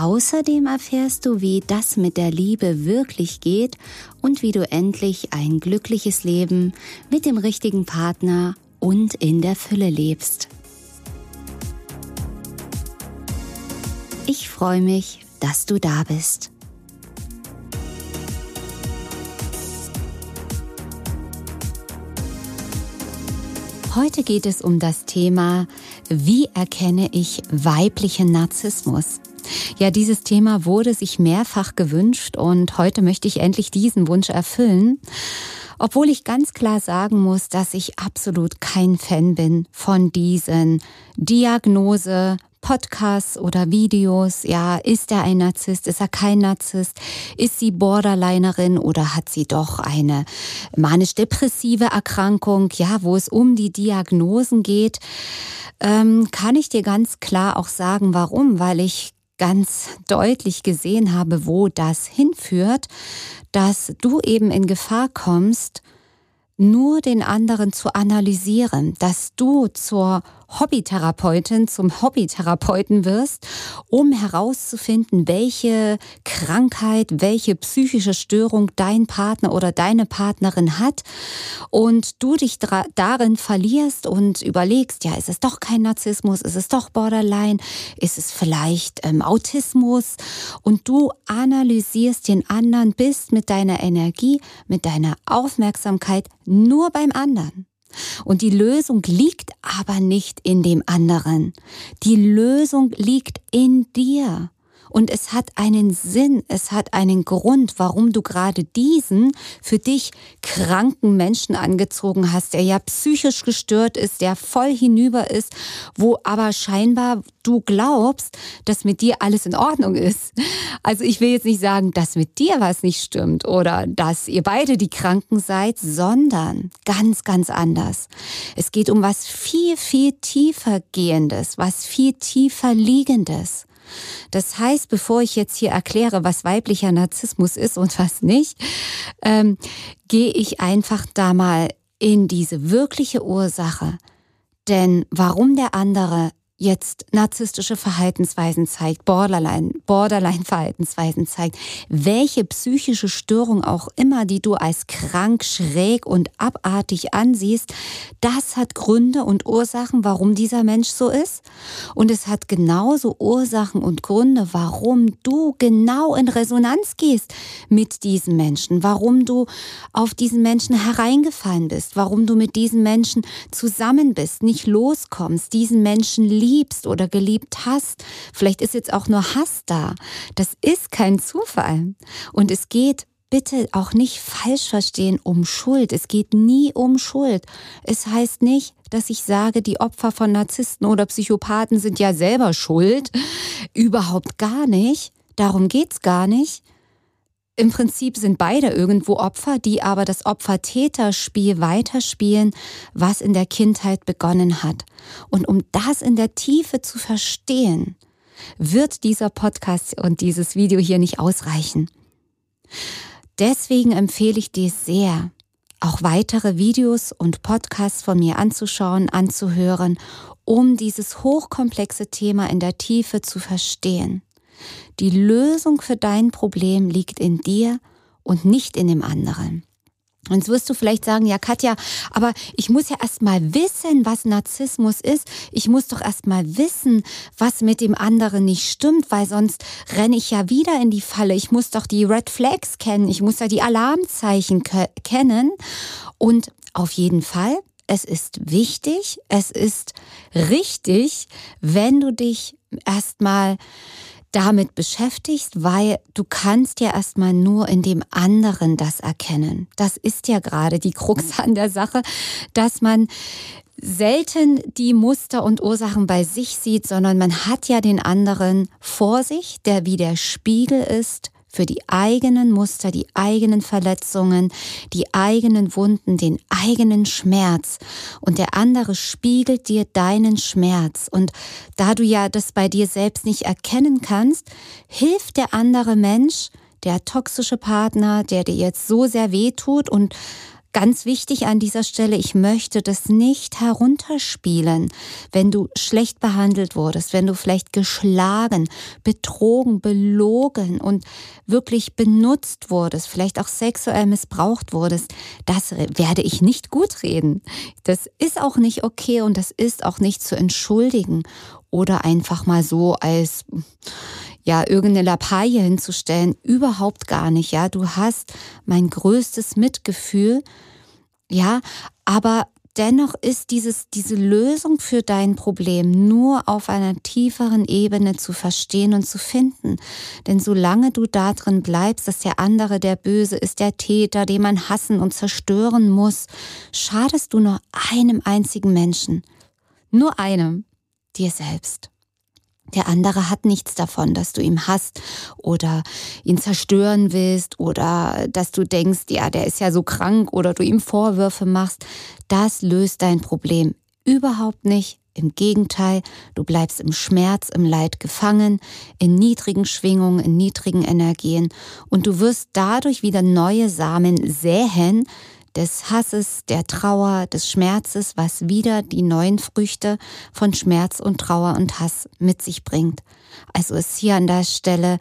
Außerdem erfährst du, wie das mit der Liebe wirklich geht und wie du endlich ein glückliches Leben mit dem richtigen Partner und in der Fülle lebst. Ich freue mich, dass du da bist. Heute geht es um das Thema, wie erkenne ich weiblichen Narzissmus? Ja, dieses Thema wurde sich mehrfach gewünscht und heute möchte ich endlich diesen Wunsch erfüllen. Obwohl ich ganz klar sagen muss, dass ich absolut kein Fan bin von diesen Diagnose, Podcasts oder Videos, ja, ist er ein Narzisst, ist er kein Narzisst, ist sie Borderlinerin oder hat sie doch eine manisch-depressive Erkrankung, ja, wo es um die Diagnosen geht, ähm, kann ich dir ganz klar auch sagen, warum, weil ich ganz deutlich gesehen habe, wo das hinführt, dass du eben in Gefahr kommst, nur den anderen zu analysieren, dass du zur Hobbytherapeutin zum Hobbytherapeuten wirst, um herauszufinden, welche Krankheit, welche psychische Störung dein Partner oder deine Partnerin hat und du dich darin verlierst und überlegst, ja, ist es doch kein Narzissmus, ist es doch Borderline, ist es vielleicht ähm, Autismus und du analysierst den anderen, bist mit deiner Energie, mit deiner Aufmerksamkeit nur beim anderen. Und die Lösung liegt aber nicht in dem anderen. Die Lösung liegt in dir. Und es hat einen Sinn, es hat einen Grund, warum du gerade diesen für dich kranken Menschen angezogen hast, der ja psychisch gestört ist, der voll hinüber ist, wo aber scheinbar du glaubst, dass mit dir alles in Ordnung ist. Also ich will jetzt nicht sagen, dass mit dir was nicht stimmt oder dass ihr beide die Kranken seid, sondern ganz, ganz anders. Es geht um was viel, viel tiefer gehendes, was viel tiefer liegendes. Das heißt, bevor ich jetzt hier erkläre, was weiblicher Narzissmus ist und was nicht, ähm, gehe ich einfach da mal in diese wirkliche Ursache. Denn warum der andere jetzt narzisstische Verhaltensweisen zeigt, Borderline, Borderline-Verhaltensweisen zeigt, welche psychische Störung auch immer, die du als krank, schräg und abartig ansiehst, das hat Gründe und Ursachen, warum dieser Mensch so ist. Und es hat genauso Ursachen und Gründe, warum du genau in Resonanz gehst mit diesen Menschen, warum du auf diesen Menschen hereingefallen bist, warum du mit diesen Menschen zusammen bist, nicht loskommst, diesen Menschen liebst liebst oder geliebt hast. Vielleicht ist jetzt auch nur Hass da. Das ist kein Zufall. Und es geht bitte auch nicht falsch verstehen um Schuld. Es geht nie um Schuld. Es heißt nicht, dass ich sage, die Opfer von Narzissten oder Psychopathen sind ja selber schuld. Überhaupt gar nicht. Darum geht's gar nicht. Im Prinzip sind beide irgendwo Opfer, die aber das Opfer-Täter-Spiel weiterspielen, was in der Kindheit begonnen hat. Und um das in der Tiefe zu verstehen, wird dieser Podcast und dieses Video hier nicht ausreichen. Deswegen empfehle ich dir sehr, auch weitere Videos und Podcasts von mir anzuschauen, anzuhören, um dieses hochkomplexe Thema in der Tiefe zu verstehen. Die Lösung für dein Problem liegt in dir und nicht in dem anderen. Und jetzt wirst du vielleicht sagen, ja Katja, aber ich muss ja erst mal wissen, was Narzissmus ist. Ich muss doch erst mal wissen, was mit dem anderen nicht stimmt, weil sonst renne ich ja wieder in die Falle. Ich muss doch die Red Flags kennen, ich muss ja die Alarmzeichen kennen. Und auf jeden Fall, es ist wichtig, es ist richtig, wenn du dich erst mal damit beschäftigst, weil du kannst ja erstmal nur in dem anderen das erkennen. Das ist ja gerade die Krux an der Sache, dass man selten die Muster und Ursachen bei sich sieht, sondern man hat ja den anderen vor sich, der wie der Spiegel ist für die eigenen Muster, die eigenen Verletzungen, die eigenen Wunden, den eigenen Schmerz. Und der andere spiegelt dir deinen Schmerz. Und da du ja das bei dir selbst nicht erkennen kannst, hilft der andere Mensch, der toxische Partner, der dir jetzt so sehr weh tut und Ganz wichtig an dieser Stelle, ich möchte das nicht herunterspielen, wenn du schlecht behandelt wurdest, wenn du vielleicht geschlagen, betrogen, belogen und wirklich benutzt wurdest, vielleicht auch sexuell missbraucht wurdest. Das werde ich nicht gut reden. Das ist auch nicht okay und das ist auch nicht zu entschuldigen oder einfach mal so als ja, irgendeine Lappalie hinzustellen, überhaupt gar nicht, ja. Du hast mein größtes Mitgefühl, ja, aber dennoch ist dieses, diese Lösung für dein Problem nur auf einer tieferen Ebene zu verstehen und zu finden. Denn solange du da drin bleibst, dass der andere der Böse ist, der Täter, den man hassen und zerstören muss, schadest du nur einem einzigen Menschen. Nur einem, dir selbst. Der andere hat nichts davon, dass du ihn hasst oder ihn zerstören willst oder dass du denkst, ja, der ist ja so krank oder du ihm Vorwürfe machst. Das löst dein Problem überhaupt nicht. Im Gegenteil, du bleibst im Schmerz, im Leid gefangen, in niedrigen Schwingungen, in niedrigen Energien und du wirst dadurch wieder neue Samen säen, des Hasses, der Trauer, des Schmerzes, was wieder die neuen Früchte von Schmerz und Trauer und Hass mit sich bringt. Also ist hier an der Stelle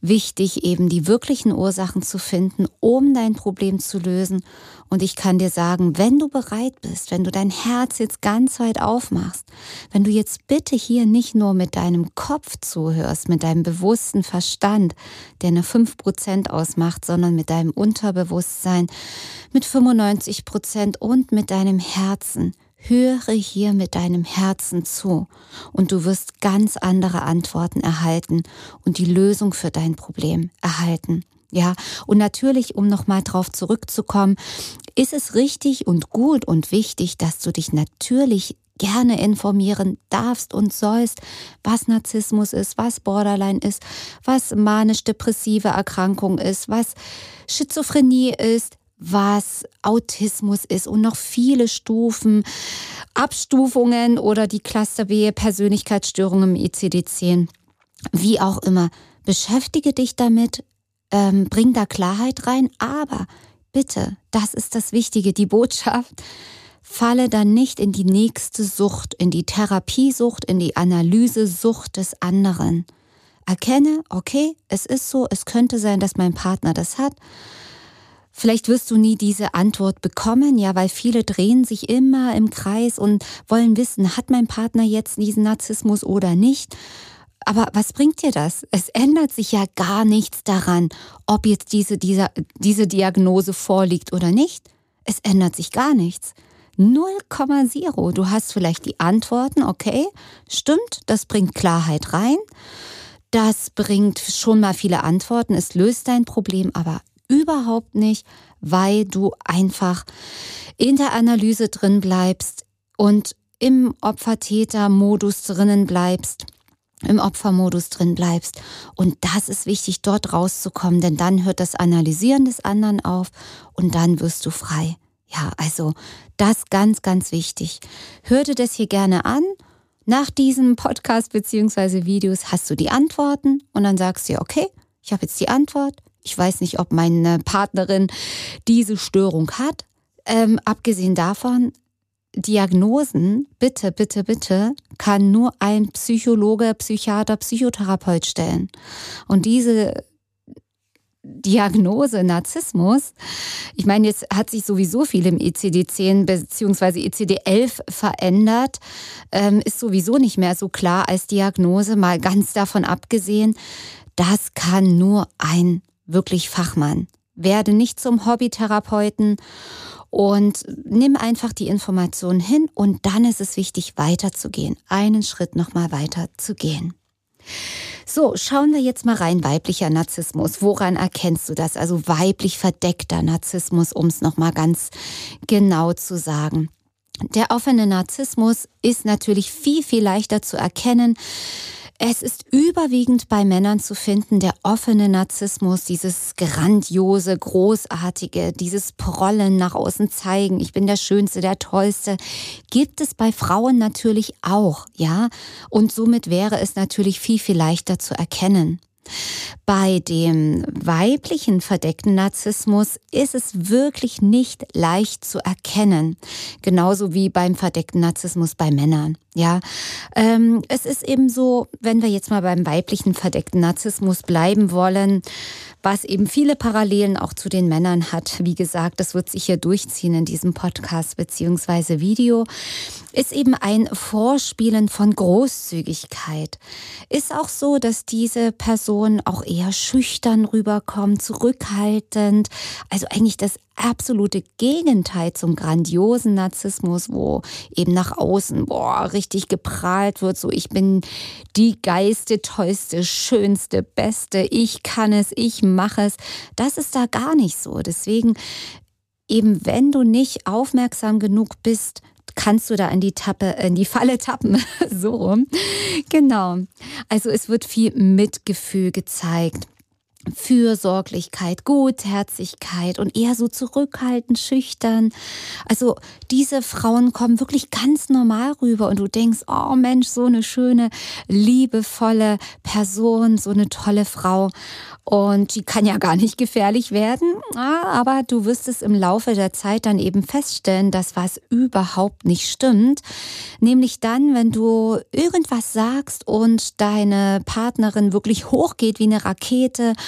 wichtig, eben die wirklichen Ursachen zu finden, um dein Problem zu lösen. Und ich kann dir sagen, wenn du bereit bist, wenn du dein Herz jetzt ganz weit aufmachst, wenn du jetzt bitte hier nicht nur mit deinem Kopf zuhörst, mit deinem bewussten Verstand, der eine 5% ausmacht, sondern mit deinem Unterbewusstsein, mit 95% und mit deinem Herzen, Höre hier mit deinem Herzen zu und du wirst ganz andere Antworten erhalten und die Lösung für dein Problem erhalten. Ja, und natürlich, um nochmal drauf zurückzukommen, ist es richtig und gut und wichtig, dass du dich natürlich gerne informieren darfst und sollst, was Narzissmus ist, was Borderline ist, was manisch-depressive Erkrankung ist, was Schizophrenie ist, was Autismus ist und noch viele Stufen, Abstufungen oder die Cluster B Persönlichkeitsstörungen im ICD-10. Wie auch immer, beschäftige dich damit, ähm, bring da Klarheit rein, aber bitte, das ist das Wichtige, die Botschaft, falle dann nicht in die nächste Sucht, in die Therapiesucht, in die Analysesucht des anderen. Erkenne, okay, es ist so, es könnte sein, dass mein Partner das hat Vielleicht wirst du nie diese Antwort bekommen, ja, weil viele drehen sich immer im Kreis und wollen wissen, hat mein Partner jetzt diesen Narzissmus oder nicht? Aber was bringt dir das? Es ändert sich ja gar nichts daran, ob jetzt diese, diese, diese Diagnose vorliegt oder nicht. Es ändert sich gar nichts. 0,0. Du hast vielleicht die Antworten, okay, stimmt, das bringt Klarheit rein. Das bringt schon mal viele Antworten, es löst dein Problem, aber überhaupt nicht, weil du einfach in der Analyse drin bleibst und im Opfer-Täter-Modus drinnen bleibst im Opfermodus drin bleibst. Und das ist wichtig, dort rauszukommen, denn dann hört das Analysieren des anderen auf und dann wirst du frei. Ja, also das ganz, ganz wichtig. Hör dir das hier gerne an. Nach diesem Podcast bzw. Videos hast du die Antworten und dann sagst du, okay, ich habe jetzt die Antwort, ich weiß nicht, ob meine Partnerin diese Störung hat. Ähm, abgesehen davon, Diagnosen, bitte, bitte, bitte, kann nur ein Psychologe, Psychiater, Psychotherapeut stellen. Und diese Diagnose Narzissmus, ich meine, jetzt hat sich sowieso viel im ECD-10 bzw. ECD-11 verändert, ähm, ist sowieso nicht mehr so klar als Diagnose, mal ganz davon abgesehen, das kann nur ein wirklich Fachmann. Werde nicht zum Hobbytherapeuten und nimm einfach die Informationen hin und dann ist es wichtig, weiterzugehen, einen Schritt nochmal weiter zu gehen. So, schauen wir jetzt mal rein, weiblicher Narzissmus. Woran erkennst du das? Also weiblich verdeckter Narzissmus, um es nochmal ganz genau zu sagen. Der offene Narzissmus ist natürlich viel, viel leichter zu erkennen Es ist überwiegend bei Männern zu finden, der offene Narzissmus, dieses grandiose, großartige, dieses Prollen nach außen zeigen, ich bin der Schönste, der Tollste, gibt es bei Frauen natürlich auch, ja. Und somit wäre es natürlich viel, viel leichter zu erkennen. Bei dem weiblichen verdeckten Narzissmus ist es wirklich nicht leicht zu erkennen, genauso wie beim verdeckten Narzissmus bei Männern. Ja, ähm, es ist eben so, wenn wir jetzt mal beim weiblichen verdeckten Narzissmus bleiben wollen, was eben viele Parallelen auch zu den Männern hat. Wie gesagt, das wird sich hier durchziehen in diesem Podcast beziehungsweise Video, ist eben ein Vorspielen von Großzügigkeit. Ist auch so, dass diese Person auch eher schüchtern rüberkommt, zurückhaltend, also eigentlich das absolute Gegenteil zum grandiosen Narzissmus, wo eben nach außen, boah, richtig geprahlt wird, so ich bin die geiste, tollste, schönste, beste, ich kann es, ich mache es. Das ist da gar nicht so. Deswegen eben, wenn du nicht aufmerksam genug bist, kannst du da in die Tappe, in die Falle tappen. so rum. Genau. Also es wird viel Mitgefühl gezeigt. Fürsorglichkeit, Gutherzigkeit und eher so zurückhaltend, schüchtern. Also diese Frauen kommen wirklich ganz normal rüber und du denkst, oh Mensch, so eine schöne, liebevolle Person, so eine tolle Frau. Und die kann ja gar nicht gefährlich werden, aber du wirst es im Laufe der Zeit dann eben feststellen, dass was überhaupt nicht stimmt. Nämlich dann, wenn du irgendwas sagst und deine Partnerin wirklich hochgeht wie eine Rakete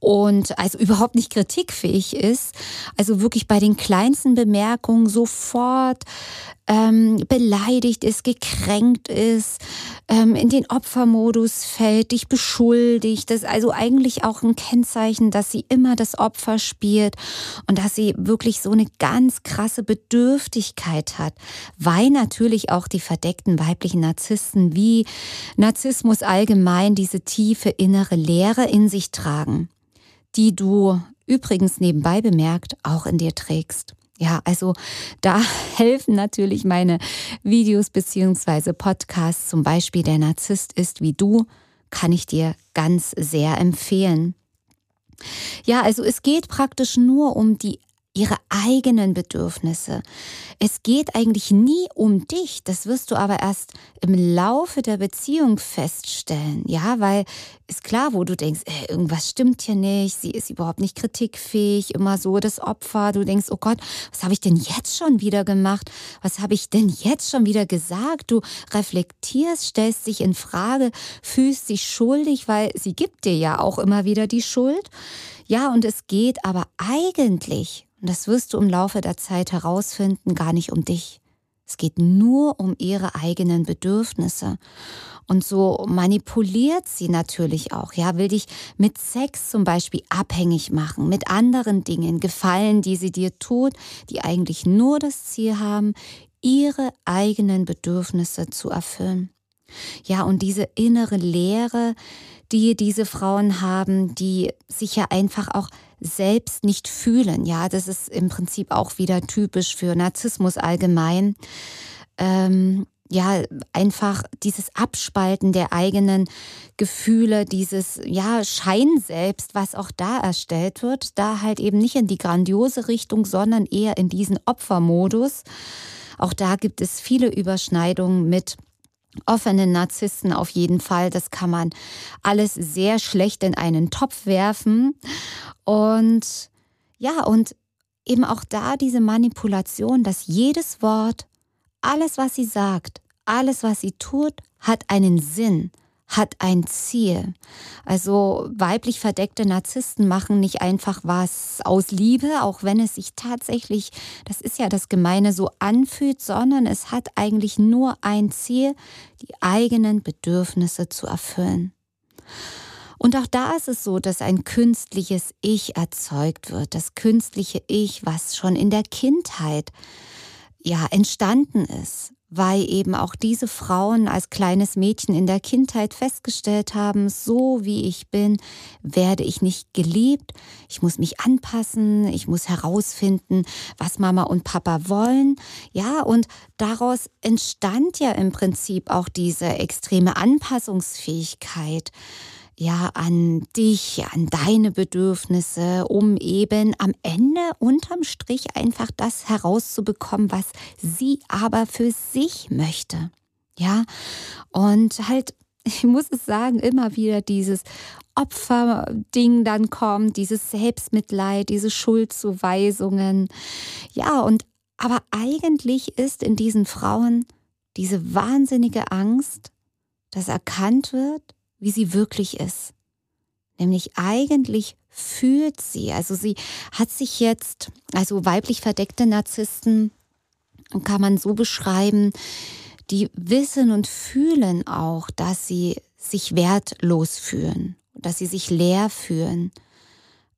und also überhaupt nicht kritikfähig ist, also wirklich bei den kleinsten Bemerkungen sofort ähm, beleidigt ist, gekränkt ist, ähm, in den Opfermodus fällt, dich beschuldigt. Das ist also eigentlich auch ein Kennzeichen, dass sie immer das Opfer spielt und dass sie wirklich so eine ganz krasse Bedürftigkeit hat, weil natürlich auch die verdeckten weiblichen Narzissten wie Narzissmus allgemein diese tiefe innere Leere in sich tragen, die du übrigens nebenbei bemerkt auch in dir trägst. Ja, also da helfen natürlich meine Videos beziehungsweise Podcasts. Zum Beispiel der Narzisst ist wie du, kann ich dir ganz sehr empfehlen. Ja, also es geht praktisch nur um die ihre eigenen Bedürfnisse. Es geht eigentlich nie um dich. Das wirst du aber erst im Laufe der Beziehung feststellen. Ja, weil ist klar, wo du denkst, ey, irgendwas stimmt hier nicht, sie ist überhaupt nicht kritikfähig, immer so das Opfer. Du denkst, oh Gott, was habe ich denn jetzt schon wieder gemacht? Was habe ich denn jetzt schon wieder gesagt? Du reflektierst, stellst dich in Frage, fühlst dich schuldig, weil sie gibt dir ja auch immer wieder die Schuld. Ja, und es geht aber eigentlich und das wirst du im Laufe der Zeit herausfinden, gar nicht um dich. Es geht nur um ihre eigenen Bedürfnisse. Und so manipuliert sie natürlich auch, ja, will dich mit Sex zum Beispiel abhängig machen, mit anderen Dingen, Gefallen, die sie dir tut, die eigentlich nur das Ziel haben, ihre eigenen Bedürfnisse zu erfüllen. Ja, und diese innere Leere, die diese Frauen haben, die sich ja einfach auch selbst nicht fühlen. Ja, das ist im Prinzip auch wieder typisch für Narzissmus allgemein. Ähm, ja, einfach dieses Abspalten der eigenen Gefühle, dieses, ja, Schein selbst, was auch da erstellt wird, da halt eben nicht in die grandiose Richtung, sondern eher in diesen Opfermodus. Auch da gibt es viele Überschneidungen mit offenen Narzissten auf jeden Fall. Das kann man alles sehr schlecht in einen Topf werfen. Und ja, und eben auch da diese Manipulation, dass jedes Wort, alles, was sie sagt, alles, was sie tut, hat einen Sinn hat ein Ziel. Also weiblich verdeckte Narzissten machen nicht einfach was aus Liebe, auch wenn es sich tatsächlich, das ist ja das Gemeine, so anfühlt, sondern es hat eigentlich nur ein Ziel, die eigenen Bedürfnisse zu erfüllen. Und auch da ist es so, dass ein künstliches Ich erzeugt wird, das künstliche Ich, was schon in der Kindheit ja entstanden ist weil eben auch diese Frauen als kleines Mädchen in der Kindheit festgestellt haben, so wie ich bin, werde ich nicht geliebt, ich muss mich anpassen, ich muss herausfinden, was Mama und Papa wollen. Ja, und daraus entstand ja im Prinzip auch diese extreme Anpassungsfähigkeit ja an dich, an deine Bedürfnisse, um eben am Ende unterm Strich einfach das herauszubekommen, was sie aber für sich möchte. Ja, und halt, ich muss es sagen, immer wieder dieses Opferding dann kommt, dieses Selbstmitleid, diese Schuldzuweisungen. Ja, und aber eigentlich ist in diesen Frauen diese wahnsinnige Angst, dass erkannt wird, wie sie wirklich ist. Nämlich eigentlich fühlt sie, also sie hat sich jetzt, also weiblich verdeckte Narzissten kann man so beschreiben, die wissen und fühlen auch, dass sie sich wertlos fühlen, dass sie sich leer fühlen.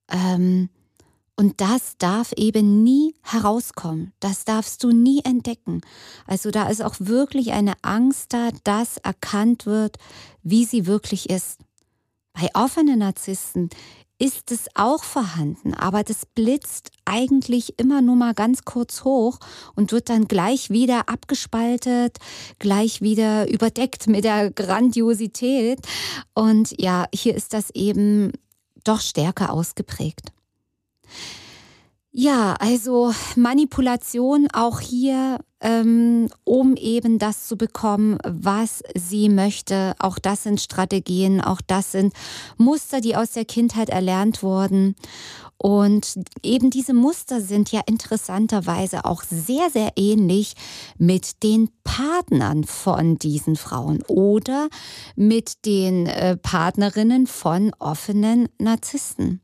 Ähm, und das darf eben nie herauskommen. Das darfst du nie entdecken. Also da ist auch wirklich eine Angst da, dass erkannt wird, wie sie wirklich ist. Bei offenen Narzissten ist es auch vorhanden, aber das blitzt eigentlich immer nur mal ganz kurz hoch und wird dann gleich wieder abgespaltet, gleich wieder überdeckt mit der Grandiosität. Und ja, hier ist das eben doch stärker ausgeprägt. Ja, also Manipulation auch hier, ähm, um eben das zu bekommen, was sie möchte. Auch das sind Strategien, auch das sind Muster, die aus der Kindheit erlernt wurden. Und eben diese Muster sind ja interessanterweise auch sehr, sehr ähnlich mit den Partnern von diesen Frauen oder mit den äh, Partnerinnen von offenen Narzissten.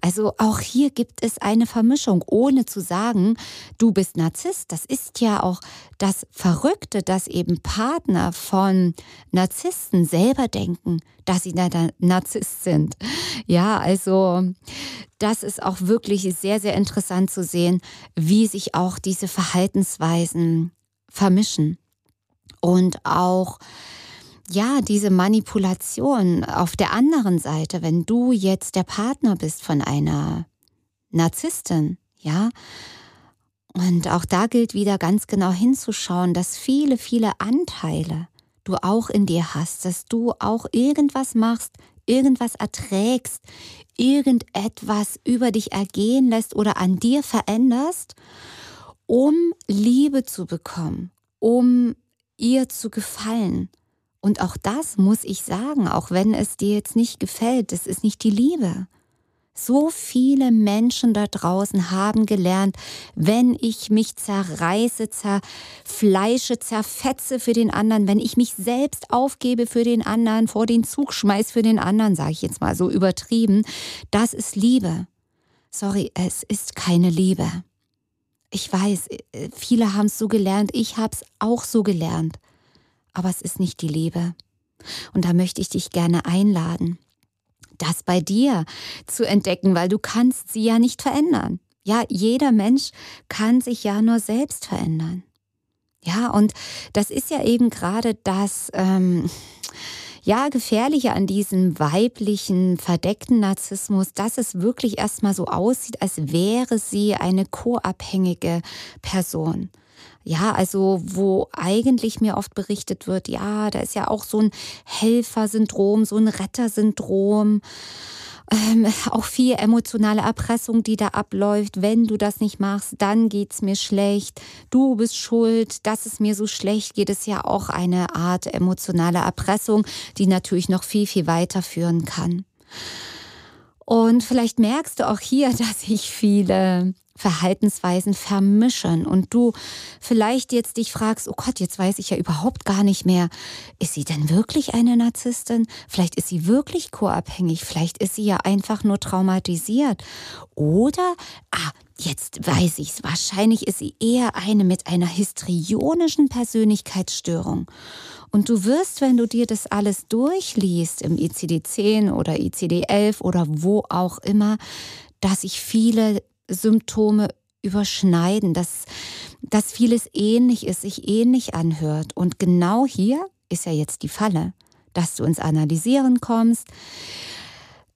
Also auch hier gibt es eine Vermischung, ohne zu sagen, du bist Narzisst. Das ist ja auch das Verrückte, dass eben Partner von Narzissten selber denken, dass sie Narzisst sind. Ja, also das ist auch wirklich sehr, sehr interessant zu sehen, wie sich auch diese Verhaltensweisen vermischen. Und auch ja, diese Manipulation auf der anderen Seite, wenn du jetzt der Partner bist von einer Narzisstin, ja, und auch da gilt wieder ganz genau hinzuschauen, dass viele, viele Anteile du auch in dir hast, dass du auch irgendwas machst, irgendwas erträgst, irgendetwas über dich ergehen lässt oder an dir veränderst, um Liebe zu bekommen, um ihr zu gefallen. Und auch das muss ich sagen, auch wenn es dir jetzt nicht gefällt, das ist nicht die Liebe. So viele Menschen da draußen haben gelernt, wenn ich mich zerreiße, zerfleische, zerfetze für den anderen, wenn ich mich selbst aufgebe für den anderen, vor den Zug schmeiß für den anderen, sage ich jetzt mal so übertrieben, das ist Liebe. Sorry, es ist keine Liebe. Ich weiß, äh, viele haben es so gelernt, ich habe es auch so gelernt aber es ist nicht die Liebe. Und da möchte ich dich gerne einladen, das bei dir zu entdecken, weil du kannst sie ja nicht verändern. Ja, jeder Mensch kann sich ja nur selbst verändern. Ja, und das ist ja eben gerade das, ähm, ja, Gefährliche an diesem weiblichen, verdeckten Narzissmus, dass es wirklich erstmal so aussieht, als wäre sie eine co-abhängige Person. Ja, also wo eigentlich mir oft berichtet wird, ja, da ist ja auch so ein Helfersyndrom, so ein Rettersyndrom. Ähm, auch viel emotionale Erpressung, die da abläuft. Wenn du das nicht machst, dann geht's mir schlecht. Du bist schuld, dass es mir so schlecht geht, ist ja auch eine Art emotionale Erpressung, die natürlich noch viel, viel weiterführen kann. Und vielleicht merkst du auch hier, dass ich viele Verhaltensweisen vermischen und du vielleicht jetzt dich fragst, oh Gott, jetzt weiß ich ja überhaupt gar nicht mehr, ist sie denn wirklich eine Narzisstin? Vielleicht ist sie wirklich co-abhängig, vielleicht ist sie ja einfach nur traumatisiert oder, ah, jetzt weiß ich's, wahrscheinlich ist sie eher eine mit einer histrionischen Persönlichkeitsstörung. Und du wirst, wenn du dir das alles durchliest im ICD-10 oder ICD-11 oder wo auch immer, dass sich viele Symptome überschneiden, dass, dass vieles ähnlich ist, sich ähnlich anhört. Und genau hier ist ja jetzt die Falle, dass du ins Analysieren kommst,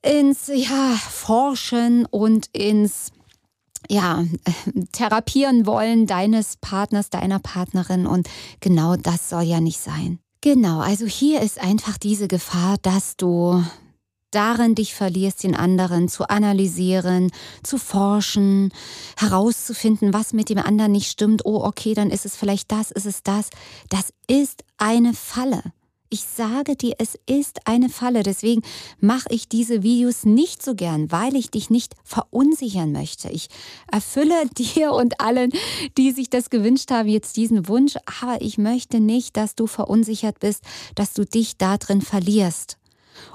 ins ja, Forschen und ins ja, therapieren wollen deines Partners, deiner Partnerin. Und genau das soll ja nicht sein. Genau, also hier ist einfach diese Gefahr, dass du darin dich verlierst, den anderen zu analysieren, zu forschen, herauszufinden, was mit dem anderen nicht stimmt. Oh, okay, dann ist es vielleicht das, ist es das. Das ist eine Falle. Ich sage dir, es ist eine Falle. Deswegen mache ich diese Videos nicht so gern, weil ich dich nicht verunsichern möchte. Ich erfülle dir und allen, die sich das gewünscht haben, jetzt diesen Wunsch. Aber ich möchte nicht, dass du verunsichert bist, dass du dich da drin verlierst.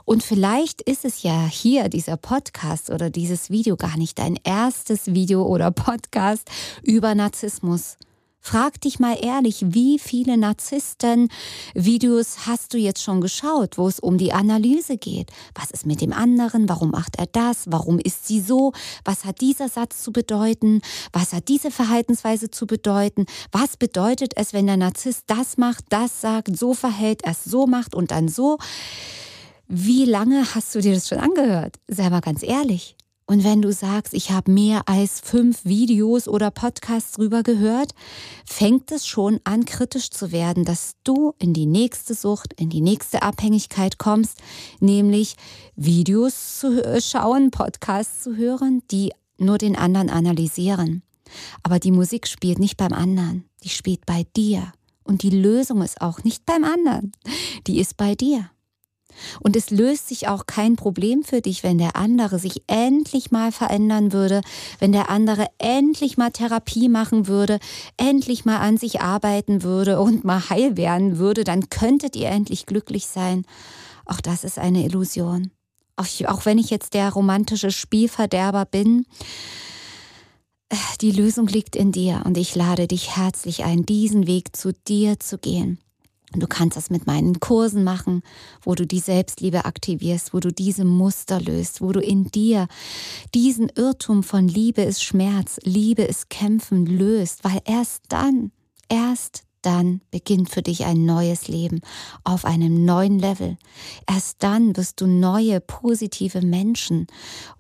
Und vielleicht ist es ja hier dieser Podcast oder dieses Video gar nicht dein erstes Video oder Podcast über Narzissmus. Frag dich mal ehrlich, wie viele Narzissten-Videos hast du jetzt schon geschaut, wo es um die Analyse geht? Was ist mit dem anderen? Warum macht er das? Warum ist sie so? Was hat dieser Satz zu bedeuten? Was hat diese Verhaltensweise zu bedeuten? Was bedeutet es, wenn der Narzisst das macht, das sagt, so verhält, er es so macht und dann so? Wie lange hast du dir das schon angehört? Sei mal ganz ehrlich. Und wenn du sagst, ich habe mehr als fünf Videos oder Podcasts drüber gehört, fängt es schon an, kritisch zu werden, dass du in die nächste Sucht, in die nächste Abhängigkeit kommst, nämlich Videos zu schauen, Podcasts zu hören, die nur den anderen analysieren. Aber die Musik spielt nicht beim anderen, die spielt bei dir. Und die Lösung ist auch nicht beim anderen, die ist bei dir. Und es löst sich auch kein Problem für dich, wenn der andere sich endlich mal verändern würde, wenn der andere endlich mal Therapie machen würde, endlich mal an sich arbeiten würde und mal heil werden würde, dann könntet ihr endlich glücklich sein. Auch das ist eine Illusion. Auch, auch wenn ich jetzt der romantische Spielverderber bin, die Lösung liegt in dir und ich lade dich herzlich ein, diesen Weg zu dir zu gehen. Du kannst das mit meinen Kursen machen, wo du die Selbstliebe aktivierst, wo du diese Muster löst, wo du in dir diesen Irrtum von Liebe ist Schmerz, Liebe ist Kämpfen löst, weil erst dann, erst dann beginnt für dich ein neues Leben auf einem neuen Level. Erst dann wirst du neue, positive Menschen,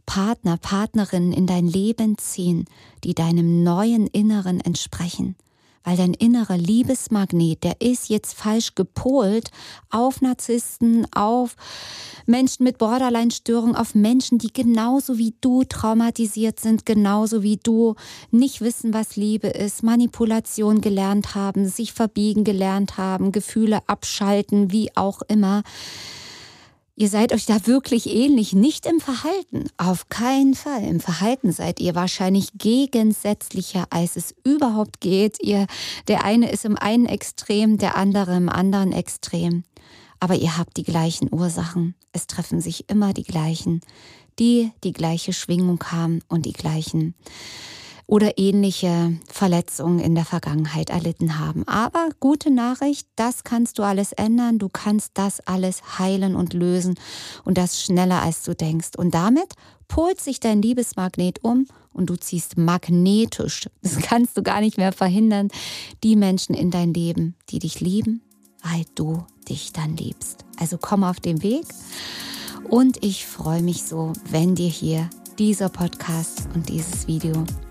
Partner, Partnerinnen in dein Leben ziehen, die deinem neuen Inneren entsprechen weil dein innerer Liebesmagnet, der ist jetzt falsch gepolt auf Narzissten, auf Menschen mit Borderline-Störung, auf Menschen, die genauso wie du traumatisiert sind, genauso wie du nicht wissen, was Liebe ist, Manipulation gelernt haben, sich verbiegen gelernt haben, Gefühle abschalten, wie auch immer. Ihr seid euch da wirklich ähnlich, nicht im Verhalten, auf keinen Fall. Im Verhalten seid ihr wahrscheinlich gegensätzlicher, als es überhaupt geht. Ihr, der eine ist im einen Extrem, der andere im anderen Extrem. Aber ihr habt die gleichen Ursachen. Es treffen sich immer die gleichen, die die gleiche Schwingung haben und die gleichen oder ähnliche Verletzungen in der Vergangenheit erlitten haben. Aber gute Nachricht, das kannst du alles ändern, du kannst das alles heilen und lösen und das schneller als du denkst. Und damit polt sich dein Liebesmagnet um und du ziehst magnetisch, das kannst du gar nicht mehr verhindern, die Menschen in dein Leben, die dich lieben, weil du dich dann liebst. Also komm auf den Weg und ich freue mich so, wenn dir hier dieser Podcast und dieses Video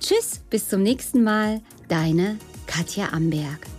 Tschüss, bis zum nächsten Mal, deine Katja Amberg.